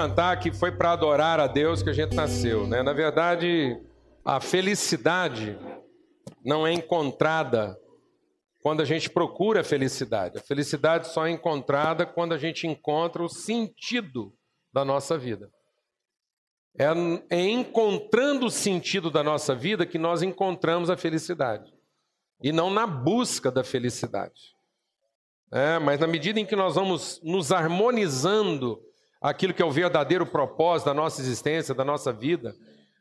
Cantar que foi para adorar a Deus que a gente nasceu, né? Na verdade, a felicidade não é encontrada quando a gente procura a felicidade. A felicidade só é encontrada quando a gente encontra o sentido da nossa vida. É, é encontrando o sentido da nossa vida que nós encontramos a felicidade. E não na busca da felicidade. É, mas na medida em que nós vamos nos harmonizando aquilo que é o verdadeiro propósito da nossa existência, da nossa vida,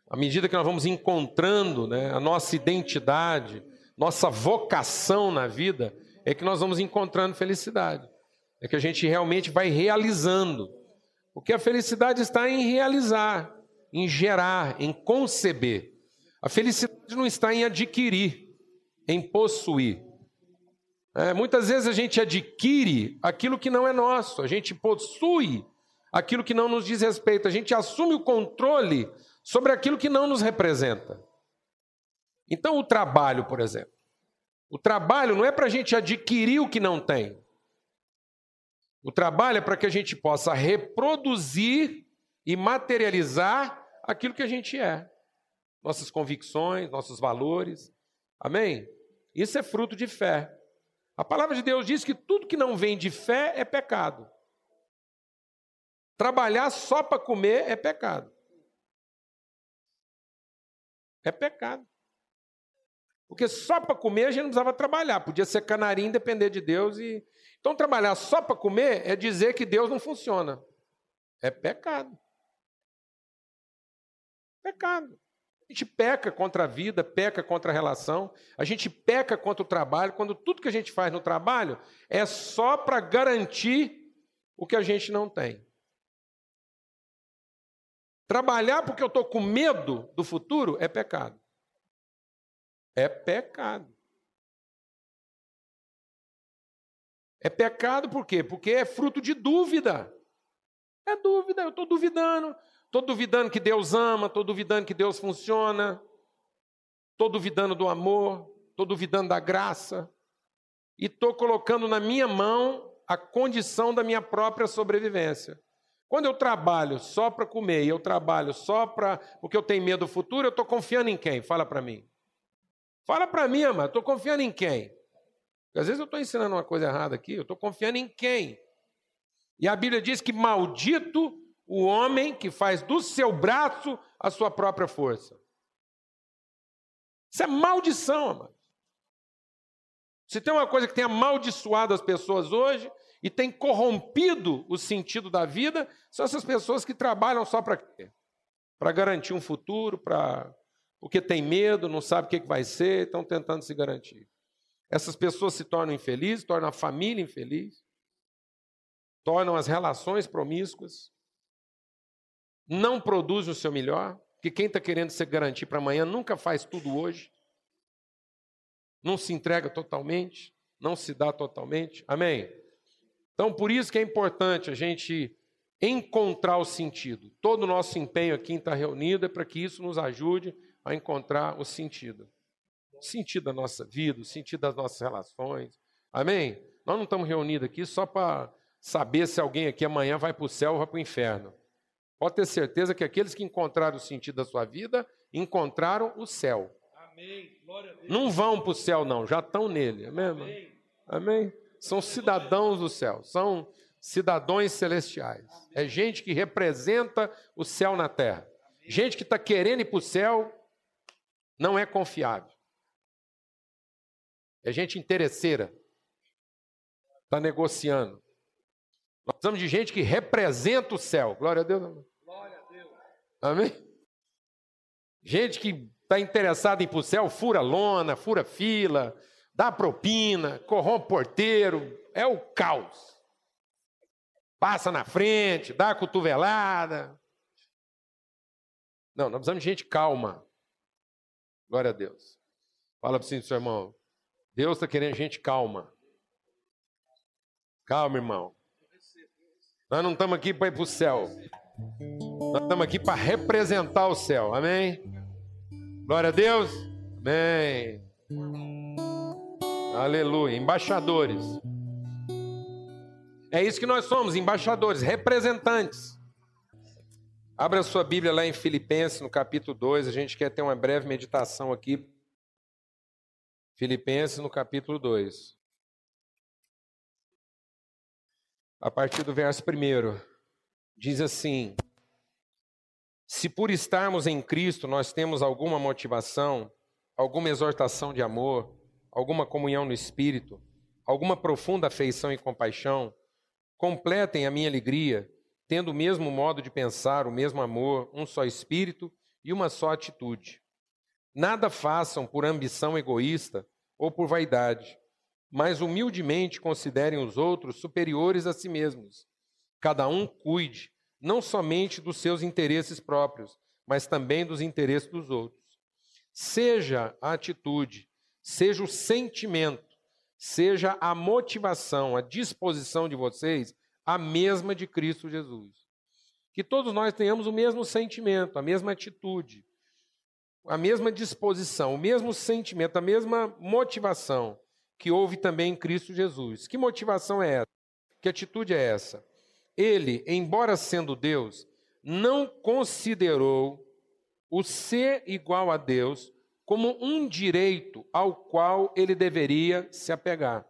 à medida que nós vamos encontrando né, a nossa identidade, nossa vocação na vida, é que nós vamos encontrando felicidade. É que a gente realmente vai realizando. Porque a felicidade está em realizar, em gerar, em conceber. A felicidade não está em adquirir, em possuir. É, muitas vezes a gente adquire aquilo que não é nosso, a gente possui aquilo que não nos diz respeito, a gente assume o controle sobre aquilo que não nos representa. Então, o trabalho, por exemplo. O trabalho não é para a gente adquirir o que não tem. O trabalho é para que a gente possa reproduzir e materializar aquilo que a gente é. Nossas convicções, nossos valores. Amém? Isso é fruto de fé. A palavra de Deus diz que tudo que não vem de fé é pecado. Trabalhar só para comer é pecado. É pecado. Porque só para comer a gente não precisava trabalhar, podia ser canarinho, depender de Deus. e Então, trabalhar só para comer é dizer que Deus não funciona. É pecado. Pecado. A gente peca contra a vida, peca contra a relação, a gente peca contra o trabalho, quando tudo que a gente faz no trabalho é só para garantir o que a gente não tem. Trabalhar porque eu estou com medo do futuro é pecado. É pecado. É pecado por quê? Porque é fruto de dúvida. É dúvida, eu estou duvidando. Estou duvidando que Deus ama, estou duvidando que Deus funciona, estou duvidando do amor, estou duvidando da graça. E estou colocando na minha mão a condição da minha própria sobrevivência. Quando eu trabalho só para comer e eu trabalho só para porque eu tenho medo do futuro, eu estou confiando em quem? Fala para mim. Fala para mim, amado, estou confiando em quem? Porque às vezes eu estou ensinando uma coisa errada aqui, eu estou confiando em quem? E a Bíblia diz que maldito o homem que faz do seu braço a sua própria força. Isso é maldição, amado. Se tem uma coisa que tem amaldiçoado as pessoas hoje, e tem corrompido o sentido da vida são essas pessoas que trabalham só para quê? Para garantir um futuro, para porque tem medo, não sabe o que vai ser, estão tentando se garantir. Essas pessoas se tornam infelizes, tornam a família infeliz, tornam as relações promíscuas, não produzem o seu melhor, porque quem está querendo se garantir para amanhã nunca faz tudo hoje, não se entrega totalmente, não se dá totalmente. Amém? Então, por isso que é importante a gente encontrar o sentido. Todo o nosso empenho aqui em estar reunido é para que isso nos ajude a encontrar o sentido. O sentido da nossa vida, o sentido das nossas relações. Amém? Nós não estamos reunidos aqui só para saber se alguém aqui amanhã vai para o céu ou vai para o inferno. Pode ter certeza que aqueles que encontraram o sentido da sua vida encontraram o céu. Amém. Não vão para o céu, não, já estão nele. Amém? Amém. Amém? São cidadãos do céu, são cidadãos celestiais. É gente que representa o céu na terra. Gente que está querendo ir para o céu não é confiável. É gente interesseira. Está negociando. Nós precisamos de gente que representa o céu. Glória a Deus. Glória a Deus. Amém? Gente que está interessada em ir para o céu, fura lona, fura fila, dá propina, corrompe porteiro, é o caos. Passa na frente, dá a cotovelada. Não, nós precisamos de gente calma. Glória a Deus. Fala para o seu irmão. Deus está querendo gente calma. Calma, irmão. Nós não estamos aqui para ir para o céu. Nós estamos aqui para representar o céu. Amém? Glória a Deus. Amém. Aleluia. Embaixadores. É isso que nós somos, embaixadores, representantes. Abra sua Bíblia lá em Filipenses, no capítulo 2. A gente quer ter uma breve meditação aqui. Filipenses, no capítulo 2. A partir do verso 1. Diz assim: Se por estarmos em Cristo nós temos alguma motivação, alguma exortação de amor, alguma comunhão no Espírito, alguma profunda afeição e compaixão, completem a minha alegria tendo o mesmo modo de pensar, o mesmo amor, um só espírito e uma só atitude. Nada façam por ambição egoísta ou por vaidade, mas humildemente considerem os outros superiores a si mesmos. Cada um cuide não somente dos seus interesses próprios, mas também dos interesses dos outros. Seja a atitude, seja o sentimento, seja a motivação, a disposição de vocês a mesma de Cristo Jesus. Que todos nós tenhamos o mesmo sentimento, a mesma atitude, a mesma disposição, o mesmo sentimento, a mesma motivação que houve também em Cristo Jesus. Que motivação é essa? Que atitude é essa? Ele, embora sendo Deus, não considerou o ser igual a Deus como um direito ao qual ele deveria se apegar.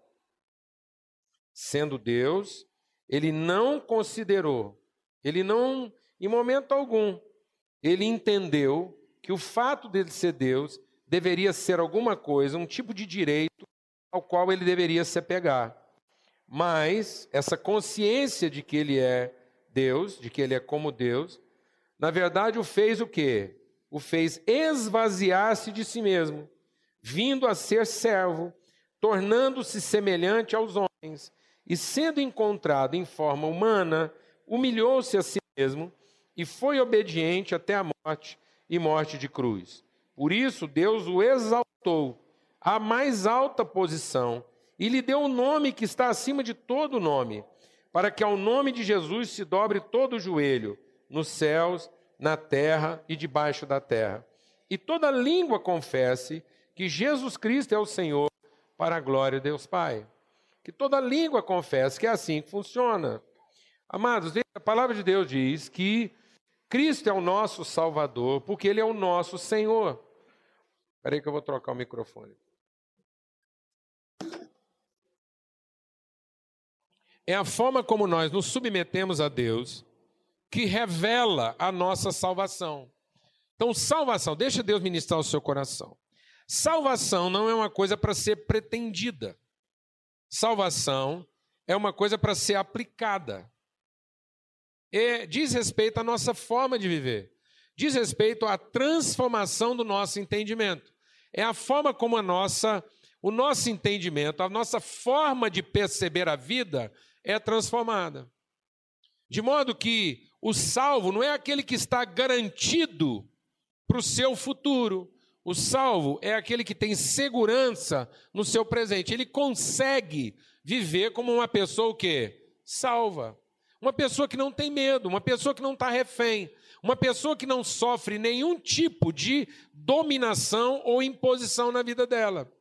Sendo Deus, ele não considerou, ele não, em momento algum, ele entendeu que o fato dele ser Deus deveria ser alguma coisa, um tipo de direito ao qual ele deveria se apegar. Mas essa consciência de que ele é Deus, de que ele é como Deus, na verdade o fez o quê? O fez esvaziar-se de si mesmo, vindo a ser servo, tornando-se semelhante aos homens e, sendo encontrado em forma humana, humilhou-se a si mesmo e foi obediente até a morte e morte de cruz. Por isso, Deus o exaltou à mais alta posição e lhe deu o um nome que está acima de todo nome, para que ao nome de Jesus se dobre todo o joelho, nos céus, na terra e debaixo da terra. E toda língua confesse que Jesus Cristo é o Senhor, para a glória de Deus Pai que toda língua confesse que é assim que funciona. Amados, a palavra de Deus diz que Cristo é o nosso Salvador, porque Ele é o nosso Senhor. Espera aí que eu vou trocar o microfone. É a forma como nós nos submetemos a Deus que revela a nossa salvação. Então, salvação, deixa Deus ministrar o seu coração. Salvação não é uma coisa para ser pretendida. Salvação é uma coisa para ser aplicada. E diz respeito à nossa forma de viver. Diz respeito à transformação do nosso entendimento. É a forma como a nossa, o nosso entendimento, a nossa forma de perceber a vida é transformada. De modo que o salvo não é aquele que está garantido para o seu futuro, o salvo é aquele que tem segurança no seu presente. Ele consegue viver como uma pessoa o quê? Salva. Uma pessoa que não tem medo, uma pessoa que não está refém, uma pessoa que não sofre nenhum tipo de dominação ou imposição na vida dela.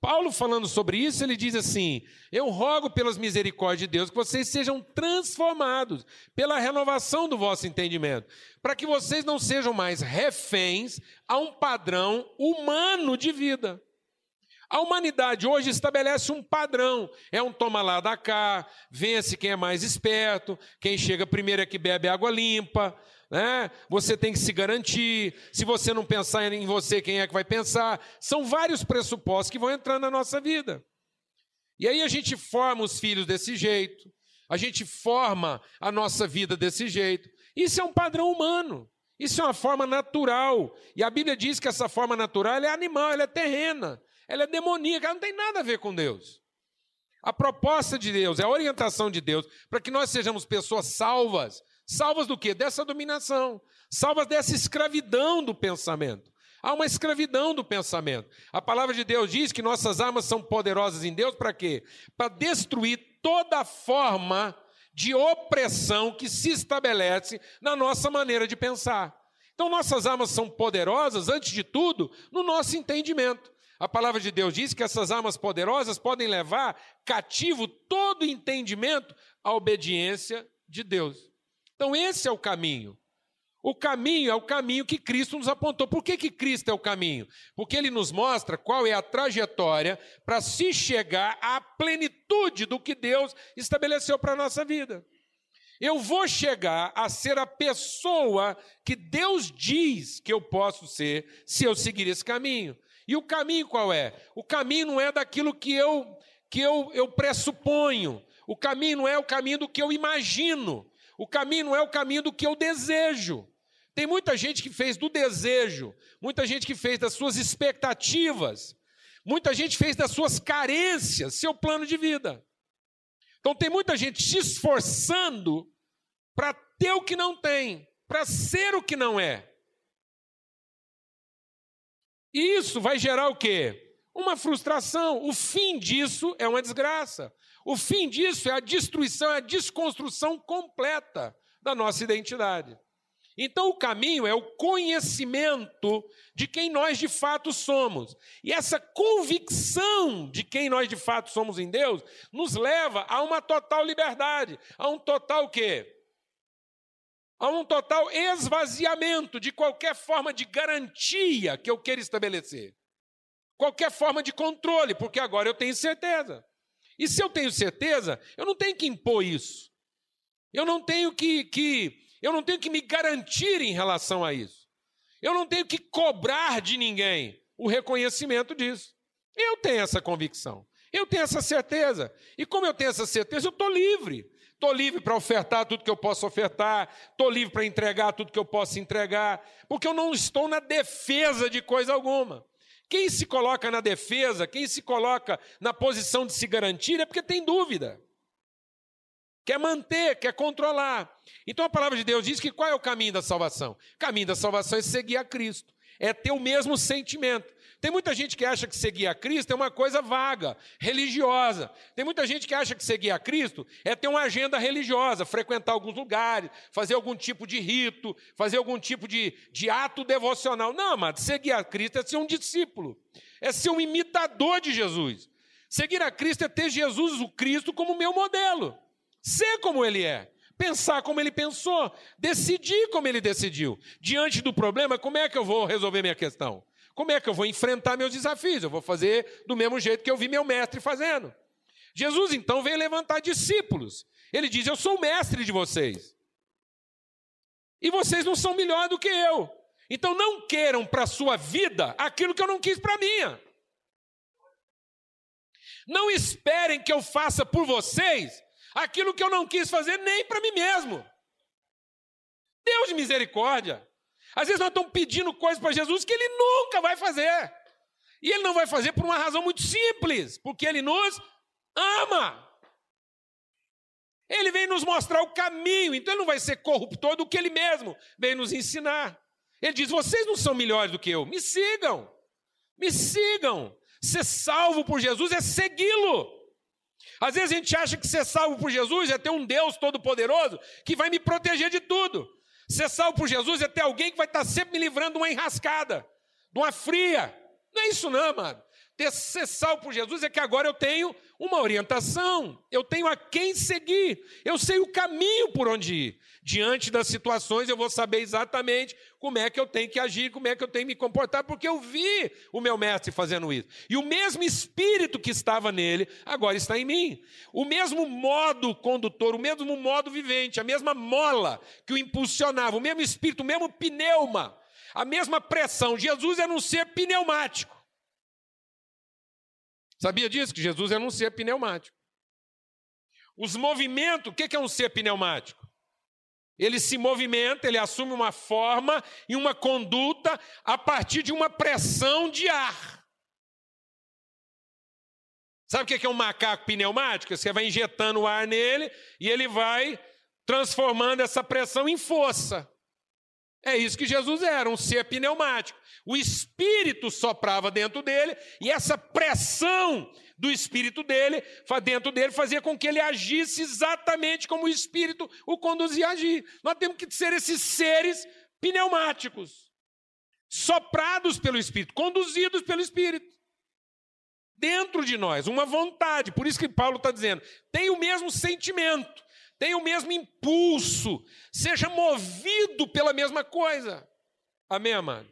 Paulo, falando sobre isso, ele diz assim: Eu rogo pelas misericórdias de Deus que vocês sejam transformados pela renovação do vosso entendimento, para que vocês não sejam mais reféns a um padrão humano de vida. A humanidade hoje estabelece um padrão: é um toma lá da cá, vence quem é mais esperto, quem chega primeiro é que bebe água limpa, né? Você tem que se garantir. Se você não pensar em você, quem é que vai pensar? São vários pressupostos que vão entrando na nossa vida. E aí a gente forma os filhos desse jeito, a gente forma a nossa vida desse jeito. Isso é um padrão humano. Isso é uma forma natural. E a Bíblia diz que essa forma natural é animal, ela é terrena, ela é demoníaca, ela não tem nada a ver com Deus. A proposta de Deus, a orientação de Deus, para que nós sejamos pessoas salvas, Salvas do quê? Dessa dominação. Salvas dessa escravidão do pensamento. Há uma escravidão do pensamento. A palavra de Deus diz que nossas armas são poderosas em Deus para quê? Para destruir toda forma de opressão que se estabelece na nossa maneira de pensar. Então, nossas armas são poderosas, antes de tudo, no nosso entendimento. A palavra de Deus diz que essas armas poderosas podem levar cativo todo entendimento à obediência de Deus. Então, esse é o caminho. O caminho é o caminho que Cristo nos apontou. Por que, que Cristo é o caminho? Porque ele nos mostra qual é a trajetória para se chegar à plenitude do que Deus estabeleceu para a nossa vida. Eu vou chegar a ser a pessoa que Deus diz que eu posso ser se eu seguir esse caminho. E o caminho qual é? O caminho não é daquilo que eu que eu, eu pressuponho. O caminho não é o caminho do que eu imagino. O caminho não é o caminho do que eu desejo. Tem muita gente que fez do desejo, muita gente que fez das suas expectativas, muita gente fez das suas carências seu plano de vida. Então tem muita gente se esforçando para ter o que não tem, para ser o que não é. E isso vai gerar o quê? Uma frustração. O fim disso é uma desgraça. O fim disso é a destruição, é a desconstrução completa da nossa identidade. Então, o caminho é o conhecimento de quem nós de fato somos. E essa convicção de quem nós de fato somos em Deus nos leva a uma total liberdade, a um total quê? A um total esvaziamento de qualquer forma de garantia que eu queira estabelecer. Qualquer forma de controle, porque agora eu tenho certeza. E se eu tenho certeza, eu não tenho que impor isso. Eu não tenho que, que eu não tenho que me garantir em relação a isso. Eu não tenho que cobrar de ninguém o reconhecimento disso. Eu tenho essa convicção. Eu tenho essa certeza. E como eu tenho essa certeza, eu estou livre. Estou livre para ofertar tudo que eu posso ofertar, estou livre para entregar tudo que eu posso entregar, porque eu não estou na defesa de coisa alguma. Quem se coloca na defesa, quem se coloca na posição de se garantir, é porque tem dúvida quer manter, quer controlar. Então a palavra de Deus diz que qual é o caminho da salvação? O caminho da salvação é seguir a Cristo, é ter o mesmo sentimento. Tem muita gente que acha que seguir a Cristo é uma coisa vaga, religiosa. Tem muita gente que acha que seguir a Cristo é ter uma agenda religiosa, frequentar alguns lugares, fazer algum tipo de rito, fazer algum tipo de, de ato devocional. Não, amado, seguir a Cristo é ser um discípulo, é ser um imitador de Jesus. Seguir a Cristo é ter Jesus, o Cristo, como meu modelo ser como ele é, pensar como ele pensou, decidir como ele decidiu. Diante do problema, como é que eu vou resolver minha questão? Como é que eu vou enfrentar meus desafios? Eu vou fazer do mesmo jeito que eu vi meu mestre fazendo. Jesus então veio levantar discípulos. Ele diz: Eu sou o mestre de vocês. E vocês não são melhor do que eu. Então não queiram para a sua vida aquilo que eu não quis para a minha. Não esperem que eu faça por vocês aquilo que eu não quis fazer nem para mim mesmo. Deus de misericórdia. Às vezes nós estamos pedindo coisas para Jesus que ele nunca vai fazer. E ele não vai fazer por uma razão muito simples, porque ele nos ama. Ele vem nos mostrar o caminho, então ele não vai ser corruptor do que ele mesmo vem nos ensinar. Ele diz: vocês não são melhores do que eu, me sigam, me sigam. Ser salvo por Jesus é segui-lo. Às vezes a gente acha que ser salvo por Jesus é ter um Deus todo-poderoso que vai me proteger de tudo. Ser salvo por Jesus é ter alguém que vai estar sempre me livrando de uma enrascada, de uma fria. Não é isso, não, mano ter, ser salvo por Jesus é que agora eu tenho uma orientação, eu tenho a quem seguir, eu sei o caminho por onde ir. Diante das situações, eu vou saber exatamente como é que eu tenho que agir, como é que eu tenho que me comportar, porque eu vi o meu mestre fazendo isso. E o mesmo espírito que estava nele, agora está em mim. O mesmo modo condutor, o mesmo modo vivente, a mesma mola que o impulsionava, o mesmo espírito, o mesmo pneuma, a mesma pressão. Jesus era um ser pneumático. Sabia disso? Que Jesus era um ser pneumático. Os movimentos, o que é um ser pneumático? Ele se movimenta, ele assume uma forma e uma conduta a partir de uma pressão de ar. Sabe o que é um macaco pneumático? Você vai injetando o ar nele e ele vai transformando essa pressão em força. É isso que Jesus era, um ser pneumático. O espírito soprava dentro dele e essa pressão do espírito dele, dentro dele, fazia com que ele agisse exatamente como o espírito o conduzia a agir. Nós temos que ser esses seres pneumáticos, soprados pelo espírito, conduzidos pelo espírito. Dentro de nós, uma vontade, por isso que Paulo está dizendo, tem o mesmo sentimento, tenha o mesmo impulso, seja movido pela mesma coisa. Amém, amado?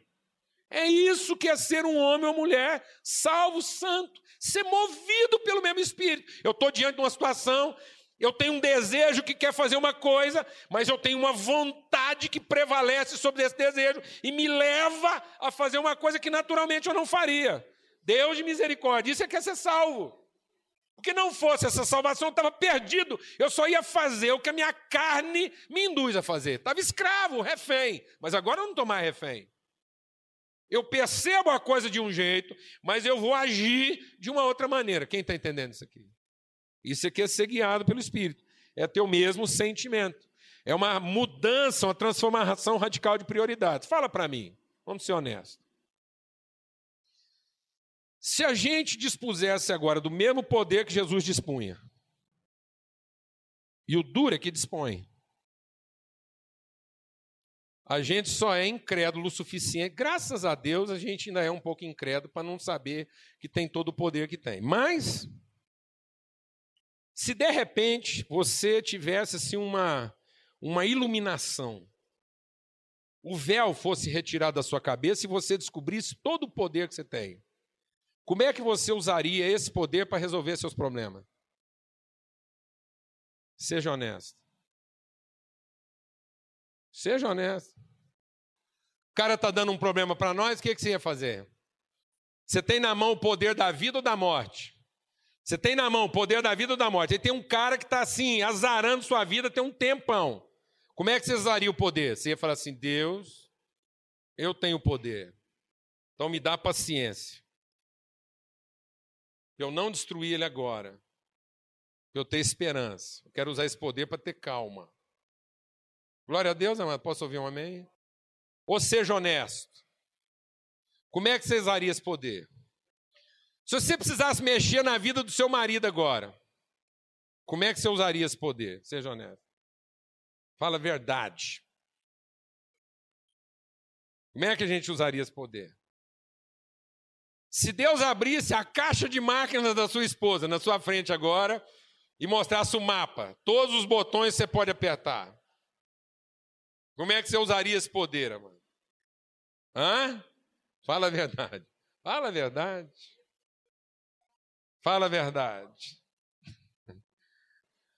É isso que é ser um homem ou mulher salvo, santo, ser movido pelo mesmo Espírito. Eu estou diante de uma situação, eu tenho um desejo que quer fazer uma coisa, mas eu tenho uma vontade que prevalece sobre esse desejo e me leva a fazer uma coisa que naturalmente eu não faria. Deus de misericórdia, isso é que é ser salvo. Porque não fosse essa salvação, eu estava perdido. Eu só ia fazer o que a minha carne me induz a fazer. Estava escravo, refém. Mas agora eu não estou mais refém. Eu percebo a coisa de um jeito, mas eu vou agir de uma outra maneira. Quem está entendendo isso aqui? Isso aqui é ser guiado pelo Espírito. É ter o mesmo sentimento. É uma mudança, uma transformação radical de prioridades. Fala para mim. Vamos ser honestos. Se a gente dispusesse agora do mesmo poder que Jesus dispunha, e o duro é que dispõe, a gente só é incrédulo o suficiente. Graças a Deus, a gente ainda é um pouco incrédulo para não saber que tem todo o poder que tem. Mas, se de repente você tivesse assim, uma, uma iluminação, o véu fosse retirado da sua cabeça e você descobrisse todo o poder que você tem, como é que você usaria esse poder para resolver seus problemas? Seja honesto. Seja honesto. O cara está dando um problema para nós, o que, que você ia fazer? Você tem na mão o poder da vida ou da morte? Você tem na mão o poder da vida ou da morte? Aí tem um cara que está assim, azarando sua vida tem um tempão. Como é que você usaria o poder? Você ia falar assim: Deus, eu tenho poder. Então me dá paciência eu não destruir ele agora. Eu ter esperança. Eu quero usar esse poder para ter calma. Glória a Deus, amado. Posso ouvir um amém? Ou seja honesto. Como é que você usaria esse poder? Se você precisasse mexer na vida do seu marido agora, como é que você usaria esse poder? Seja honesto. Fala a verdade. Como é que a gente usaria esse poder? Se Deus abrisse a caixa de máquinas da sua esposa na sua frente agora e mostrasse o mapa, todos os botões você pode apertar. Como é que você usaria esse poder, amado? Hã? Fala a verdade. Fala a verdade. Fala a verdade.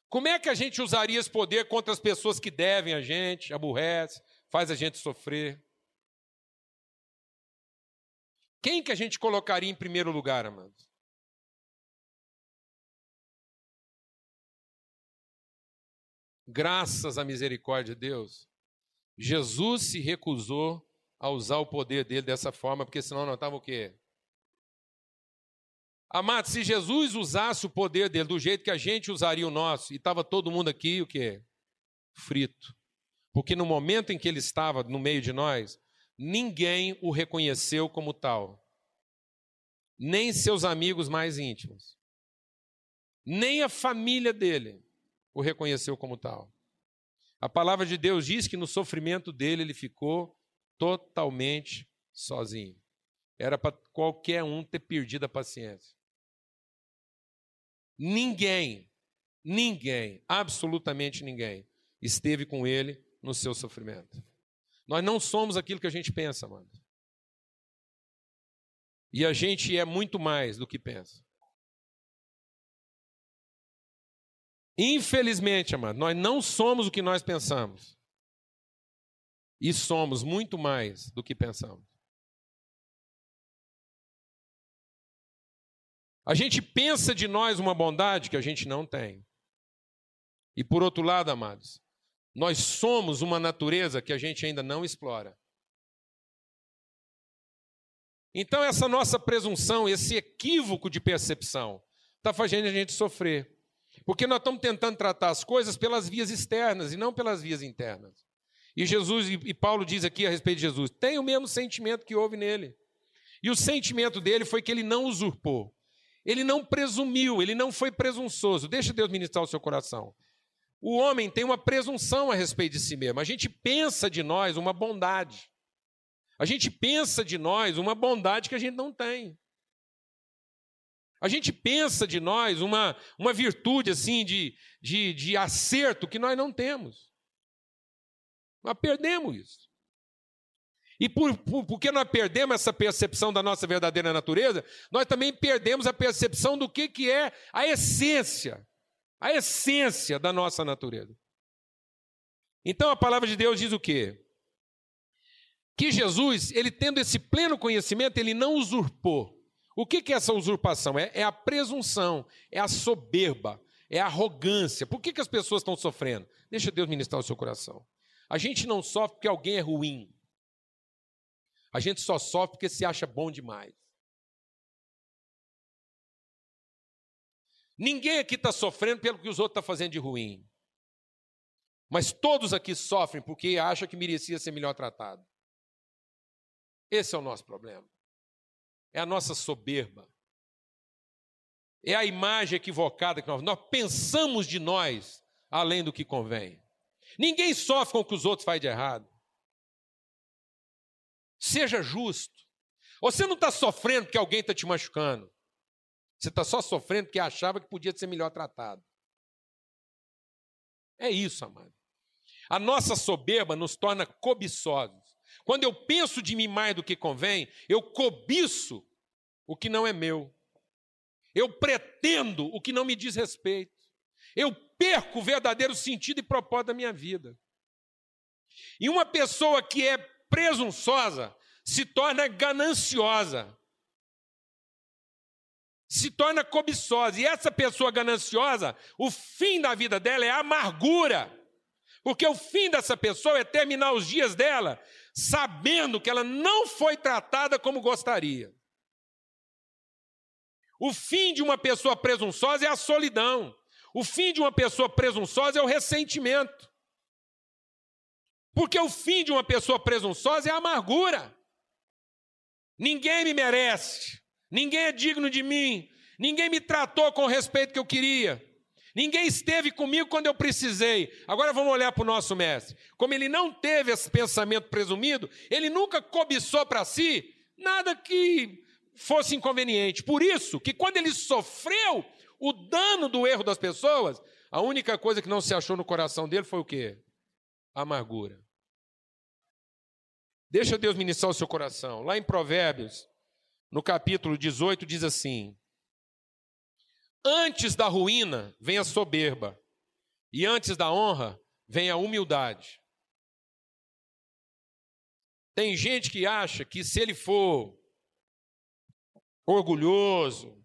Como é que a gente usaria esse poder contra as pessoas que devem a gente, aborrece, faz a gente sofrer? Quem que a gente colocaria em primeiro lugar, amados? Graças à misericórdia de Deus, Jesus se recusou a usar o poder dele dessa forma, porque senão não estava o quê? Amado, se Jesus usasse o poder dele do jeito que a gente usaria o nosso, e estava todo mundo aqui, o quê? Frito. Porque no momento em que ele estava no meio de nós, ninguém o reconheceu como tal. Nem seus amigos mais íntimos. Nem a família dele o reconheceu como tal. A palavra de Deus diz que no sofrimento dele ele ficou totalmente sozinho. Era para qualquer um ter perdido a paciência. Ninguém, ninguém, absolutamente ninguém, esteve com ele no seu sofrimento. Nós não somos aquilo que a gente pensa, mano. E a gente é muito mais do que pensa. Infelizmente, amado, nós não somos o que nós pensamos. E somos muito mais do que pensamos. A gente pensa de nós uma bondade que a gente não tem. E por outro lado, amados, nós somos uma natureza que a gente ainda não explora. Então, essa nossa presunção, esse equívoco de percepção, está fazendo a gente sofrer. Porque nós estamos tentando tratar as coisas pelas vias externas e não pelas vias internas. E Jesus e Paulo diz aqui a respeito de Jesus: tem o mesmo sentimento que houve nele. E o sentimento dele foi que ele não usurpou. Ele não presumiu, ele não foi presunçoso. Deixa Deus ministrar o seu coração. O homem tem uma presunção a respeito de si mesmo. A gente pensa de nós uma bondade. A gente pensa de nós uma bondade que a gente não tem. A gente pensa de nós uma, uma virtude assim de, de, de acerto que nós não temos. Nós perdemos isso. E por, por, porque nós perdemos essa percepção da nossa verdadeira natureza, nós também perdemos a percepção do que, que é a essência, a essência da nossa natureza. Então a palavra de Deus diz o quê? Que Jesus, ele tendo esse pleno conhecimento, ele não usurpou. O que, é essa usurpação? É, é a presunção, é a soberba, é a arrogância. Por que, que as pessoas estão sofrendo? Deixa Deus ministrar o seu coração. A gente não sofre porque alguém é ruim. A gente só sofre porque se acha bom demais. Ninguém aqui está sofrendo pelo que os outros estão tá fazendo de ruim. Mas todos aqui sofrem porque acham que merecia ser melhor tratado. Esse é o nosso problema. É a nossa soberba. É a imagem equivocada que nós, nós pensamos de nós além do que convém. Ninguém sofre com o que os outros fazem de errado. Seja justo. Você não está sofrendo porque alguém está te machucando. Você está só sofrendo porque achava que podia ser melhor tratado. É isso, amado. A nossa soberba nos torna cobiçosos. Quando eu penso de mim mais do que convém, eu cobiço o que não é meu. Eu pretendo o que não me diz respeito. Eu perco o verdadeiro sentido e propósito da minha vida. E uma pessoa que é presunçosa se torna gananciosa. Se torna cobiçosa. E essa pessoa gananciosa, o fim da vida dela é amargura. Porque o fim dessa pessoa é terminar os dias dela sabendo que ela não foi tratada como gostaria. O fim de uma pessoa presunçosa é a solidão. O fim de uma pessoa presunçosa é o ressentimento. Porque o fim de uma pessoa presunçosa é a amargura. Ninguém me merece, ninguém é digno de mim, ninguém me tratou com o respeito que eu queria. Ninguém esteve comigo quando eu precisei. Agora vamos olhar para o nosso mestre. Como ele não teve esse pensamento presumido, ele nunca cobiçou para si nada que fosse inconveniente. Por isso que quando ele sofreu o dano do erro das pessoas, a única coisa que não se achou no coração dele foi o quê? Amargura. Deixa Deus ministrar o seu coração. Lá em Provérbios, no capítulo 18, diz assim: Antes da ruína vem a soberba, e antes da honra vem a humildade. Tem gente que acha que se ele for orgulhoso,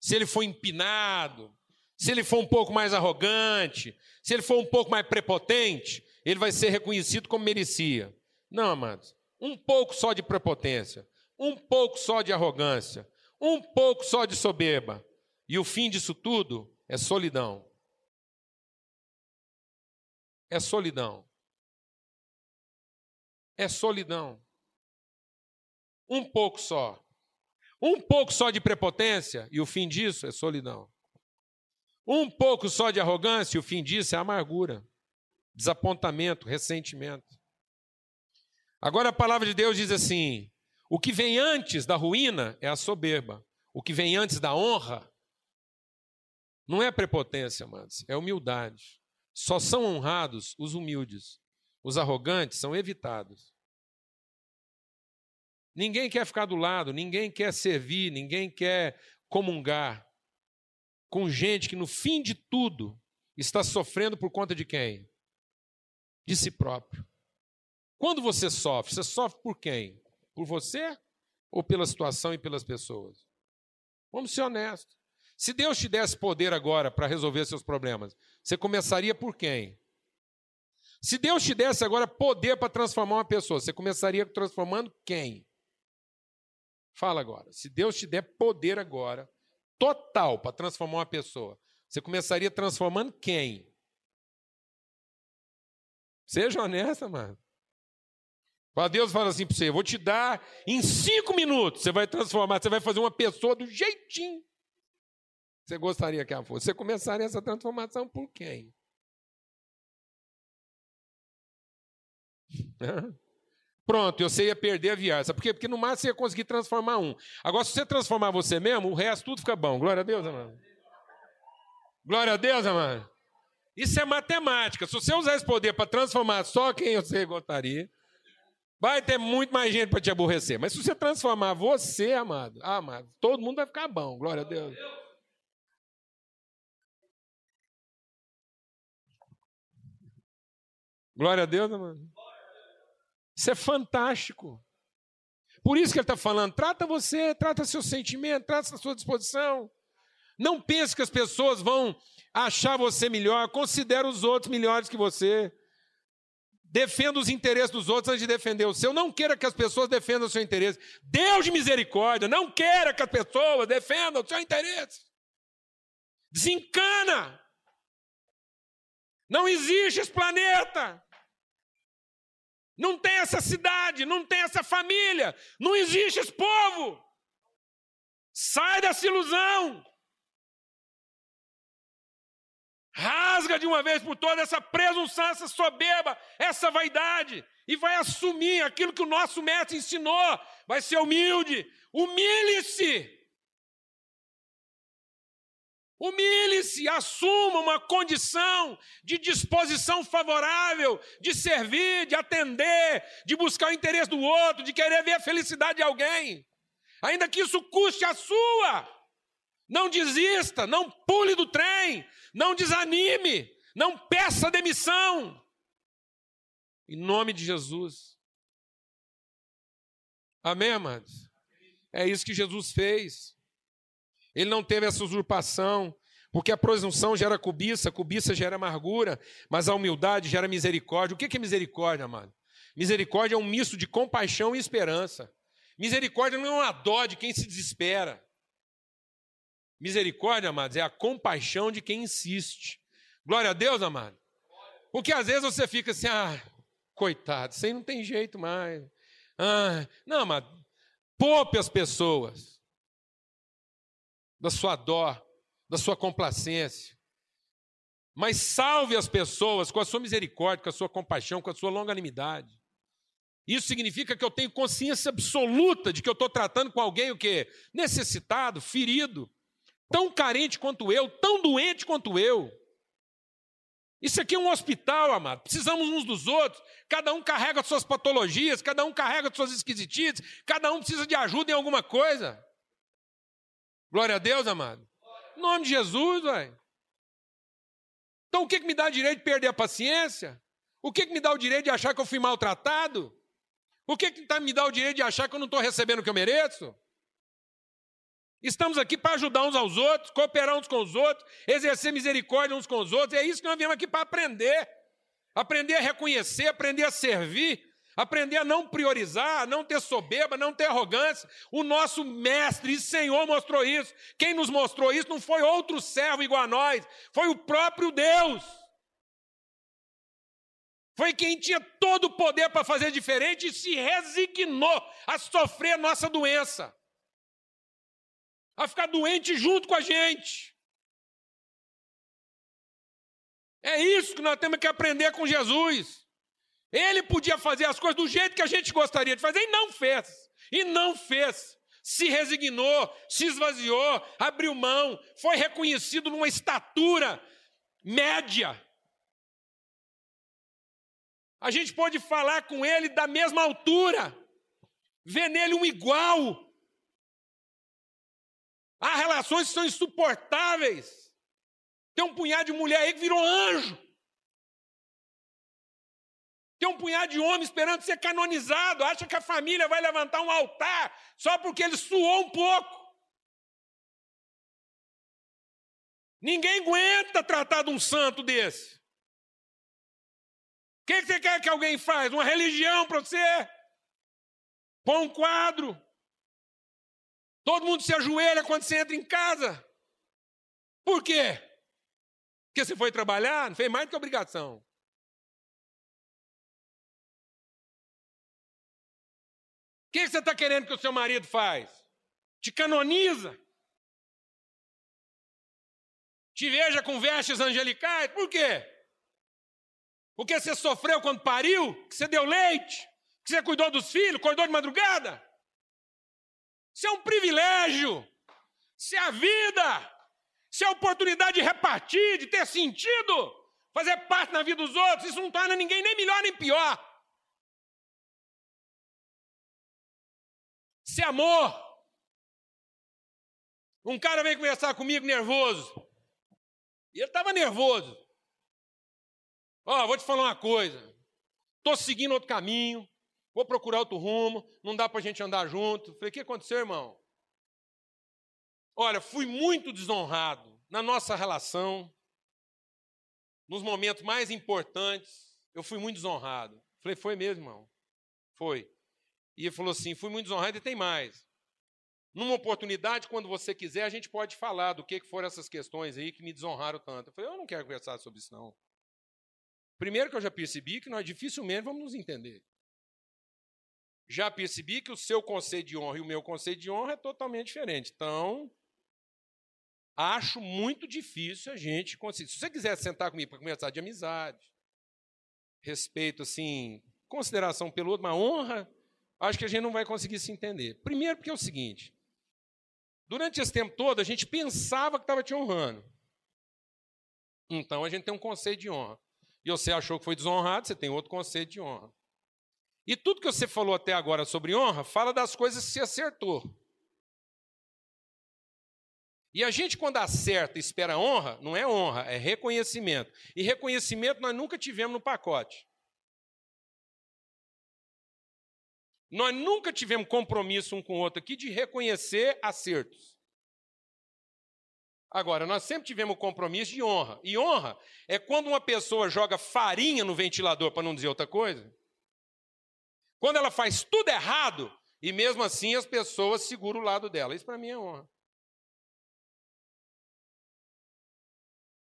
se ele for empinado, se ele for um pouco mais arrogante, se ele for um pouco mais prepotente, ele vai ser reconhecido como merecia. Não, amados. Um pouco só de prepotência, um pouco só de arrogância, um pouco só de soberba. E o fim disso tudo é solidão. É solidão. É solidão. Um pouco só. Um pouco só de prepotência, e o fim disso é solidão. Um pouco só de arrogância, e o fim disso é amargura, desapontamento, ressentimento. Agora a palavra de Deus diz assim: o que vem antes da ruína é a soberba, o que vem antes da honra não é prepotência, amados, é humildade. Só são honrados os humildes, os arrogantes são evitados. Ninguém quer ficar do lado, ninguém quer servir, ninguém quer comungar com gente que no fim de tudo está sofrendo por conta de quem? De si próprio. Quando você sofre, você sofre por quem? Por você ou pela situação e pelas pessoas? Vamos ser honestos. Se Deus te desse poder agora para resolver seus problemas, você começaria por quem? Se Deus te desse agora poder para transformar uma pessoa, você começaria transformando quem? Fala agora. Se Deus te der poder agora, total, para transformar uma pessoa, você começaria transformando quem? Seja honesta, mano. Para Deus fala assim para você: eu vou te dar em cinco minutos, você vai transformar, você vai fazer uma pessoa do jeitinho. Você gostaria que ela fosse. Você começaria essa transformação por quem? Pronto, você ia perder a viagem. Por quê? Porque no máximo você ia conseguir transformar um. Agora, se você transformar você mesmo, o resto tudo fica bom. Glória a Deus, amado. Glória a Deus, amado. Isso é matemática. Se você usar esse poder para transformar só quem você gostaria, vai ter muito mais gente para te aborrecer. Mas se você transformar você, amado, ah, amado, todo mundo vai ficar bom. Glória a Deus. Glória a Deus, amado. Isso é fantástico. Por isso que ele está falando: trata você, trata seu sentimento, trata a sua disposição. Não pense que as pessoas vão achar você melhor, considere os outros melhores que você. Defenda os interesses dos outros antes de defender o seu. Não queira que as pessoas defendam o seu interesse. Deus de misericórdia, não queira que as pessoas defendam o seu interesse. Desencana. Não existe esse planeta. Não tem essa cidade, não tem essa família, não existe esse povo. Sai dessa ilusão. Rasga de uma vez por todas essa presunção, essa soberba, essa vaidade, e vai assumir aquilo que o nosso mestre ensinou. Vai ser humilde. Humilhe-se. Humilhe-se, assuma uma condição de disposição favorável, de servir, de atender, de buscar o interesse do outro, de querer ver a felicidade de alguém, ainda que isso custe a sua. Não desista, não pule do trem, não desanime, não peça demissão. Em nome de Jesus. Amém, amados? É isso que Jesus fez. Ele não teve essa usurpação, porque a presunção gera cobiça, a cobiça gera amargura, mas a humildade gera misericórdia. O que é misericórdia, amado? Misericórdia é um misto de compaixão e esperança. Misericórdia não é uma dó de quem se desespera. Misericórdia, amados, é a compaixão de quem insiste. Glória a Deus, amado. Porque às vezes você fica assim, ah, coitado, isso aí não tem jeito mais. Ah, não, amado, poupe as pessoas da sua dó, da sua complacência. Mas salve as pessoas com a sua misericórdia, com a sua compaixão, com a sua longanimidade. Isso significa que eu tenho consciência absoluta de que eu estou tratando com alguém o quê? Necessitado, ferido, tão carente quanto eu, tão doente quanto eu. Isso aqui é um hospital, amado. Precisamos uns dos outros. Cada um carrega suas patologias, cada um carrega suas esquisitices, cada um precisa de ajuda em alguma coisa. Glória a Deus, amado. Em nome de Jesus, velho. Então o que, que me dá direito de perder a paciência? O que, que me dá o direito de achar que eu fui maltratado? O que, que tá, me dá o direito de achar que eu não estou recebendo o que eu mereço? Estamos aqui para ajudar uns aos outros, cooperar uns com os outros, exercer misericórdia uns com os outros. É isso que nós viemos aqui para aprender. Aprender a reconhecer, aprender a servir, Aprender a não priorizar, a não ter soberba, não ter arrogância. O nosso mestre e Senhor mostrou isso. Quem nos mostrou isso não foi outro servo igual a nós, foi o próprio Deus. Foi quem tinha todo o poder para fazer diferente e se resignou a sofrer a nossa doença, a ficar doente junto com a gente. É isso que nós temos que aprender com Jesus. Ele podia fazer as coisas do jeito que a gente gostaria de fazer e não fez. E não fez. Se resignou, se esvaziou, abriu mão, foi reconhecido numa estatura média. A gente pode falar com ele da mesma altura, ver nele um igual. Há relações que são insuportáveis. Tem um punhado de mulher aí que virou anjo. Tem um punhado de homens esperando ser canonizado, acha que a família vai levantar um altar só porque ele suou um pouco. Ninguém aguenta tratar de um santo desse. O que, você quer que alguém faz? Uma religião para você? Põe um quadro. Todo mundo se ajoelha quando você entra em casa. Por quê? Porque você foi trabalhar, não fez mais do que obrigação. O que você está querendo que o seu marido faz? Te canoniza? Te veja com vestes angelicais? Por quê? Porque você sofreu quando pariu? Que você deu leite? Que você cuidou dos filhos, acordou de madrugada? Isso é um privilégio. Isso é a vida. Isso é a oportunidade de repartir, de ter sentido, fazer parte na vida dos outros. Isso não torna ninguém nem melhor nem pior. Isso é amor. Um cara veio conversar comigo nervoso. E ele estava nervoso. Ó, oh, vou te falar uma coisa. Estou seguindo outro caminho. Vou procurar outro rumo. Não dá para a gente andar junto. Falei, o que aconteceu, irmão? Olha, fui muito desonrado na nossa relação. Nos momentos mais importantes, eu fui muito desonrado. Falei, foi mesmo, irmão? Foi. E ele falou assim: fui muito desonrado e tem mais. Numa oportunidade, quando você quiser, a gente pode falar do que foram essas questões aí que me desonraram tanto. Eu falei, eu não quero conversar sobre isso, não. Primeiro que eu já percebi que nós dificilmente vamos nos entender. Já percebi que o seu conceito de honra e o meu conceito de honra é totalmente diferente. Então, acho muito difícil a gente conseguir. Se você quiser sentar comigo para conversar de amizade, respeito, assim, consideração pelo outro, uma honra, acho que a gente não vai conseguir se entender. Primeiro porque é o seguinte, Durante esse tempo todo, a gente pensava que estava te honrando. Então, a gente tem um conceito de honra. E você achou que foi desonrado, você tem outro conceito de honra. E tudo que você falou até agora sobre honra, fala das coisas que você acertou. E a gente, quando acerta e espera honra, não é honra, é reconhecimento. E reconhecimento nós nunca tivemos no pacote. Nós nunca tivemos compromisso um com o outro aqui de reconhecer acertos. Agora, nós sempre tivemos compromisso de honra. E honra é quando uma pessoa joga farinha no ventilador, para não dizer outra coisa. Quando ela faz tudo errado, e mesmo assim as pessoas seguram o lado dela. Isso para mim é honra.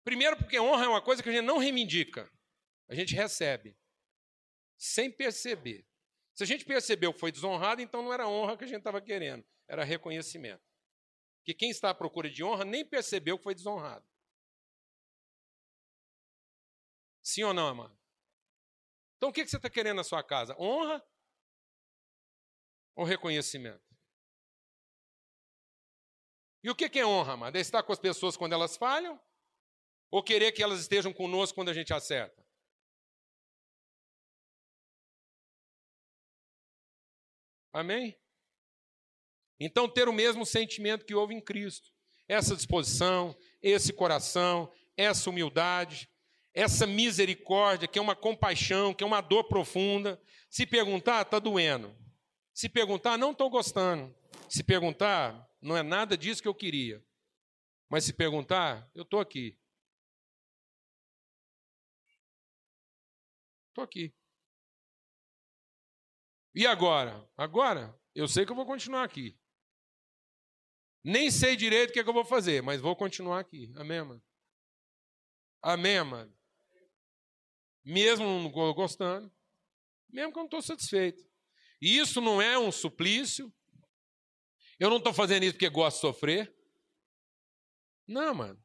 Primeiro, porque honra é uma coisa que a gente não reivindica, a gente recebe, sem perceber. Se a gente percebeu que foi desonrado, então não era honra que a gente estava querendo, era reconhecimento. Que quem está à procura de honra nem percebeu que foi desonrado. Sim ou não, amado? Então o que você está querendo na sua casa? Honra ou reconhecimento? E o que é honra, amado? É estar com as pessoas quando elas falham? Ou querer que elas estejam conosco quando a gente acerta? Amém? Então, ter o mesmo sentimento que houve em Cristo, essa disposição, esse coração, essa humildade, essa misericórdia, que é uma compaixão, que é uma dor profunda. Se perguntar, está doendo. Se perguntar, não estou gostando. Se perguntar, não é nada disso que eu queria. Mas se perguntar, eu estou aqui. Estou aqui. E agora? Agora, eu sei que eu vou continuar aqui. Nem sei direito o que, é que eu vou fazer, mas vou continuar aqui. Amém, mano? Amém, mano? Mesmo não gostando, mesmo que eu não estou satisfeito. E isso não é um suplício. Eu não estou fazendo isso porque gosto de sofrer. Não, mano.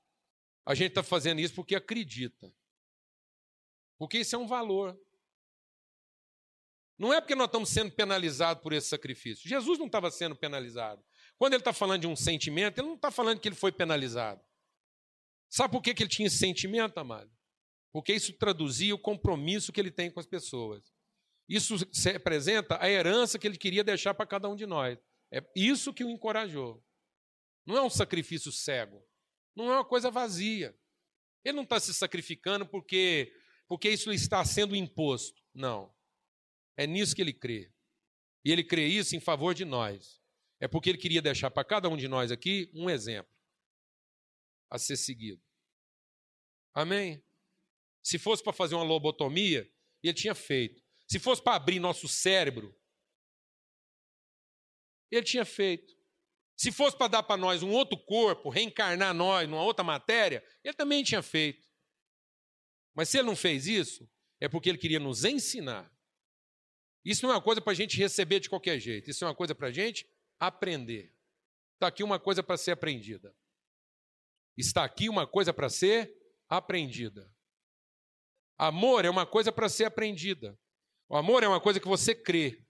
A gente está fazendo isso porque acredita. Porque isso é um valor. Não é porque nós estamos sendo penalizados por esse sacrifício. Jesus não estava sendo penalizado. Quando ele está falando de um sentimento, ele não está falando que ele foi penalizado. Sabe por que, que ele tinha esse sentimento, amado? Porque isso traduzia o compromisso que ele tem com as pessoas. Isso representa a herança que ele queria deixar para cada um de nós. É isso que o encorajou. Não é um sacrifício cego. Não é uma coisa vazia. Ele não está se sacrificando porque, porque isso lhe está sendo imposto. Não. É nisso que ele crê. E ele crê isso em favor de nós. É porque ele queria deixar para cada um de nós aqui um exemplo a ser seguido. Amém? Se fosse para fazer uma lobotomia, ele tinha feito. Se fosse para abrir nosso cérebro, ele tinha feito. Se fosse para dar para nós um outro corpo, reencarnar nós numa outra matéria, ele também tinha feito. Mas se ele não fez isso, é porque ele queria nos ensinar isso não é uma coisa para a gente receber de qualquer jeito, isso é uma coisa para a gente aprender. Está aqui uma coisa para ser aprendida. Está aqui uma coisa para ser aprendida. Amor é uma coisa para ser aprendida. O amor é uma coisa que você crê,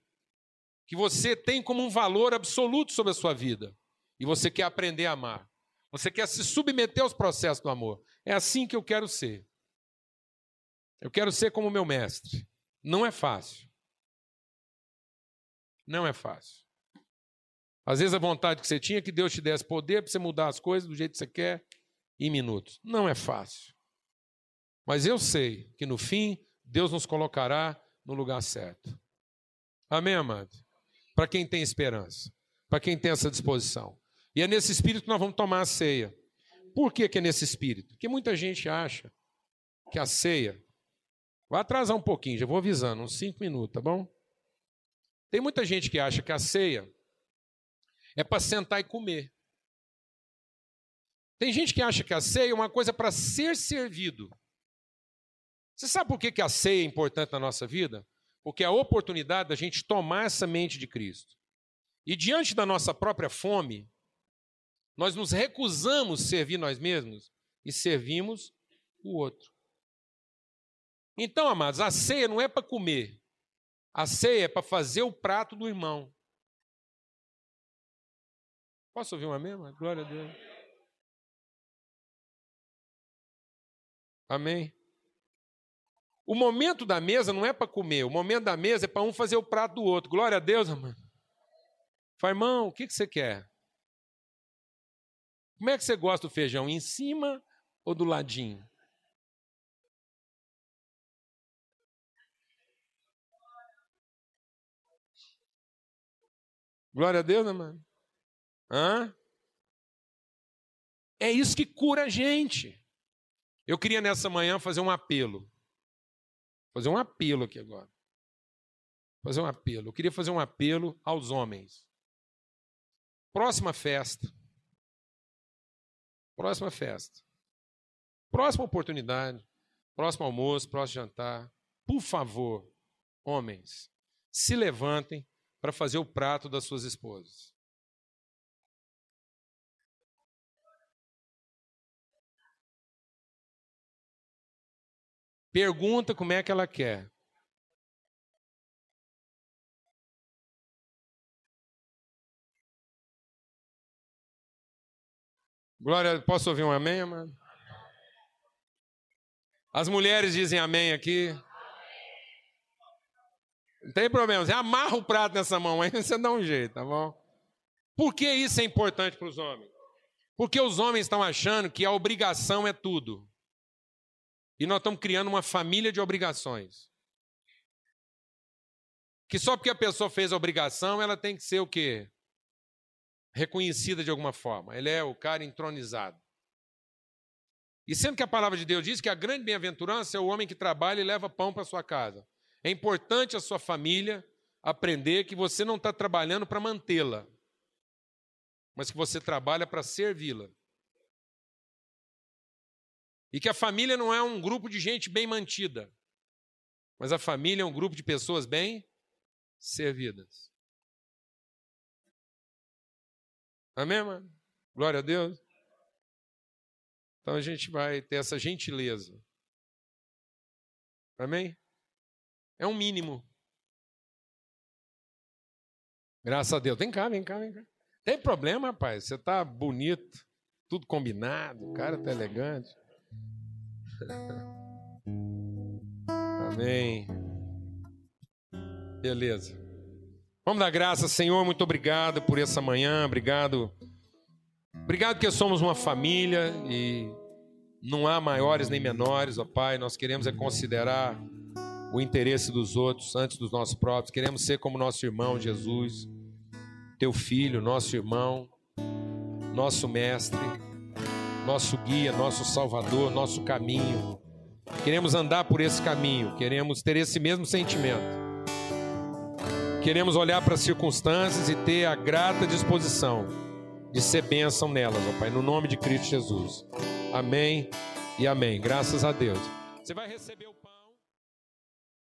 que você tem como um valor absoluto sobre a sua vida, e você quer aprender a amar. Você quer se submeter aos processos do amor. É assim que eu quero ser. Eu quero ser como meu mestre. Não é fácil. Não é fácil. Às vezes a vontade que você tinha é que Deus te desse poder para você mudar as coisas do jeito que você quer em minutos. Não é fácil. Mas eu sei que no fim Deus nos colocará no lugar certo. Amém, amado? Para quem tem esperança, para quem tem essa disposição. E é nesse espírito que nós vamos tomar a ceia. Por que, que é nesse espírito? Porque muita gente acha que a ceia. Vai atrasar um pouquinho, já vou avisando, uns cinco minutos, tá bom? Tem muita gente que acha que a ceia é para sentar e comer. Tem gente que acha que a ceia é uma coisa para ser servido. Você sabe por que, a ceia é importante na nossa vida? Porque é a oportunidade da gente tomar essa mente de Cristo. E diante da nossa própria fome, nós nos recusamos servir nós mesmos e servimos o outro. Então, amados, a ceia não é para comer. A ceia é para fazer o prato do irmão. Posso ouvir uma mesma? Glória a Deus. Amém. O momento da mesa não é para comer, o momento da mesa é para um fazer o prato do outro. Glória a Deus, irmão. Fala, irmão, o que, que você quer? Como é que você gosta do feijão? Em cima ou do ladinho? Glória a Deus, né, mano? Hã? É isso que cura a gente. Eu queria nessa manhã fazer um apelo. Fazer um apelo aqui agora. Fazer um apelo. Eu queria fazer um apelo aos homens. Próxima festa. Próxima festa. Próxima oportunidade. Próximo almoço, próximo jantar. Por favor, homens, se levantem para fazer o prato das suas esposas. Pergunta como é que ela quer. Glória, posso ouvir um amém, amado? As mulheres dizem amém aqui. Não tem problema, você amarra o prato nessa mão aí, você dá um jeito, tá bom? Por que isso é importante para os homens? Porque os homens estão achando que a obrigação é tudo. E nós estamos criando uma família de obrigações. Que só porque a pessoa fez a obrigação, ela tem que ser o quê? Reconhecida de alguma forma. Ele é o cara entronizado. E sendo que a palavra de Deus diz que a grande bem-aventurança é o homem que trabalha e leva pão para sua casa. É importante a sua família aprender que você não está trabalhando para mantê-la, mas que você trabalha para servi-la. E que a família não é um grupo de gente bem mantida, mas a família é um grupo de pessoas bem servidas. Amém, mano? Glória a Deus. Então a gente vai ter essa gentileza. Amém? É um mínimo. Graças a Deus. Vem cá, vem cá, vem cá. Tem problema, rapaz? Você tá bonito, tudo combinado, o cara tá elegante. Amém. Beleza. Vamos dar graça, Senhor. Muito obrigado por essa manhã. Obrigado. Obrigado que somos uma família e não há maiores nem menores, ó Pai. Nós queremos é considerar o interesse dos outros antes dos nossos próprios. Queremos ser como nosso irmão Jesus, teu filho, nosso irmão, nosso mestre nosso guia, nosso salvador, nosso caminho. Queremos andar por esse caminho, queremos ter esse mesmo sentimento. Queremos olhar para as circunstâncias e ter a grata disposição de ser bênção nelas, ó Pai, no nome de Cristo Jesus. Amém e amém. Graças a Deus. Você vai receber o